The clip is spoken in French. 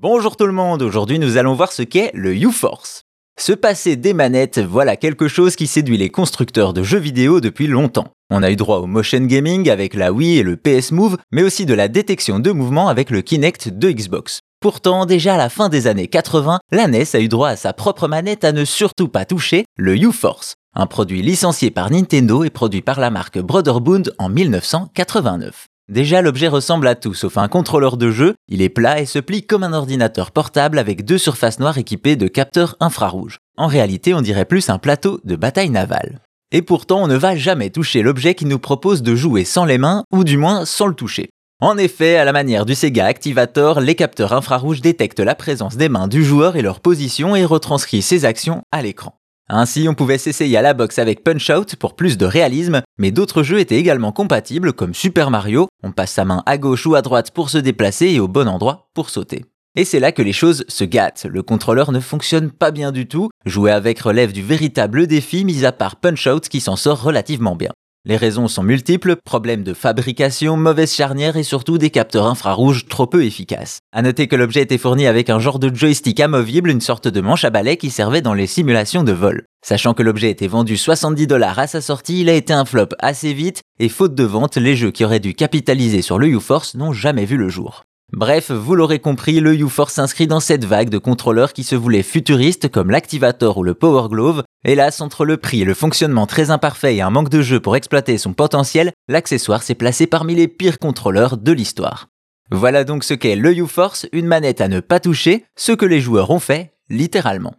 Bonjour tout le monde, aujourd'hui nous allons voir ce qu'est le U-Force. Se passer des manettes, voilà quelque chose qui séduit les constructeurs de jeux vidéo depuis longtemps. On a eu droit au motion gaming avec la Wii et le PS Move, mais aussi de la détection de mouvement avec le Kinect de Xbox. Pourtant, déjà à la fin des années 80, la NES a eu droit à sa propre manette à ne surtout pas toucher, le U-Force, un produit licencié par Nintendo et produit par la marque Brotherbound en 1989. Déjà, l'objet ressemble à tout sauf un contrôleur de jeu, il est plat et se plie comme un ordinateur portable avec deux surfaces noires équipées de capteurs infrarouges. En réalité, on dirait plus un plateau de bataille navale. Et pourtant, on ne va jamais toucher l'objet qui nous propose de jouer sans les mains, ou du moins sans le toucher. En effet, à la manière du Sega Activator, les capteurs infrarouges détectent la présence des mains du joueur et leur position et retranscrivent ses actions à l'écran. Ainsi, on pouvait s'essayer à la boxe avec Punch-Out pour plus de réalisme, mais d'autres jeux étaient également compatibles comme Super Mario, on passe sa main à gauche ou à droite pour se déplacer et au bon endroit pour sauter. Et c'est là que les choses se gâtent, le contrôleur ne fonctionne pas bien du tout, jouer avec relève du véritable défi mis à part Punch-Out qui s'en sort relativement bien. Les raisons sont multiples, problèmes de fabrication, mauvaise charnière et surtout des capteurs infrarouges trop peu efficaces. À noter que l'objet était fourni avec un genre de joystick amovible, une sorte de manche à balai qui servait dans les simulations de vol. Sachant que l'objet était vendu 70 dollars à sa sortie, il a été un flop assez vite, et faute de vente, les jeux qui auraient dû capitaliser sur le U-Force n'ont jamais vu le jour. Bref, vous l'aurez compris, le U-Force s'inscrit dans cette vague de contrôleurs qui se voulaient futuristes comme l'Activator ou le Power Glove. Hélas, entre le prix le fonctionnement très imparfait et un manque de jeu pour exploiter son potentiel, l'accessoire s'est placé parmi les pires contrôleurs de l'histoire. Voilà donc ce qu'est le U-Force, une manette à ne pas toucher, ce que les joueurs ont fait, littéralement.